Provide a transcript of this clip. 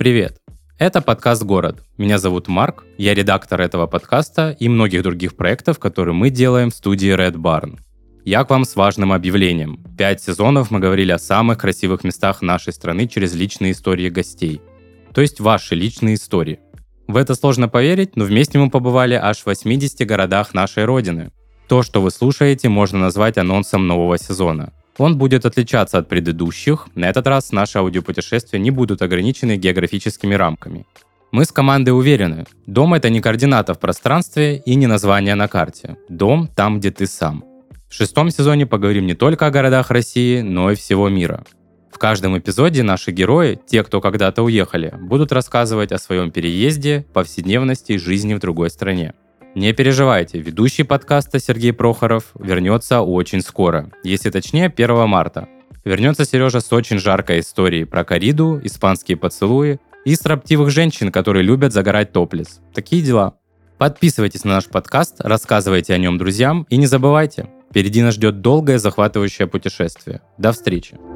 привет! Это подкаст «Город». Меня зовут Марк, я редактор этого подкаста и многих других проектов, которые мы делаем в студии Red Barn. Я к вам с важным объявлением. Пять сезонов мы говорили о самых красивых местах нашей страны через личные истории гостей. То есть ваши личные истории. В это сложно поверить, но вместе мы побывали аж в 80 городах нашей Родины. То, что вы слушаете, можно назвать анонсом нового сезона. Он будет отличаться от предыдущих. На этот раз наши аудиопутешествия не будут ограничены географическими рамками. Мы с командой уверены, дом это не координата в пространстве и не название на карте. Дом там, где ты сам. В шестом сезоне поговорим не только о городах России, но и всего мира. В каждом эпизоде наши герои, те, кто когда-то уехали, будут рассказывать о своем переезде, повседневности и жизни в другой стране. Не переживайте, ведущий подкаста Сергей Прохоров вернется очень скоро, если точнее 1 марта. Вернется Сережа с очень жаркой историей про кориду, испанские поцелуи и строптивых женщин, которые любят загорать топлес. Такие дела. Подписывайтесь на наш подкаст, рассказывайте о нем друзьям и не забывайте, впереди нас ждет долгое захватывающее путешествие. До встречи!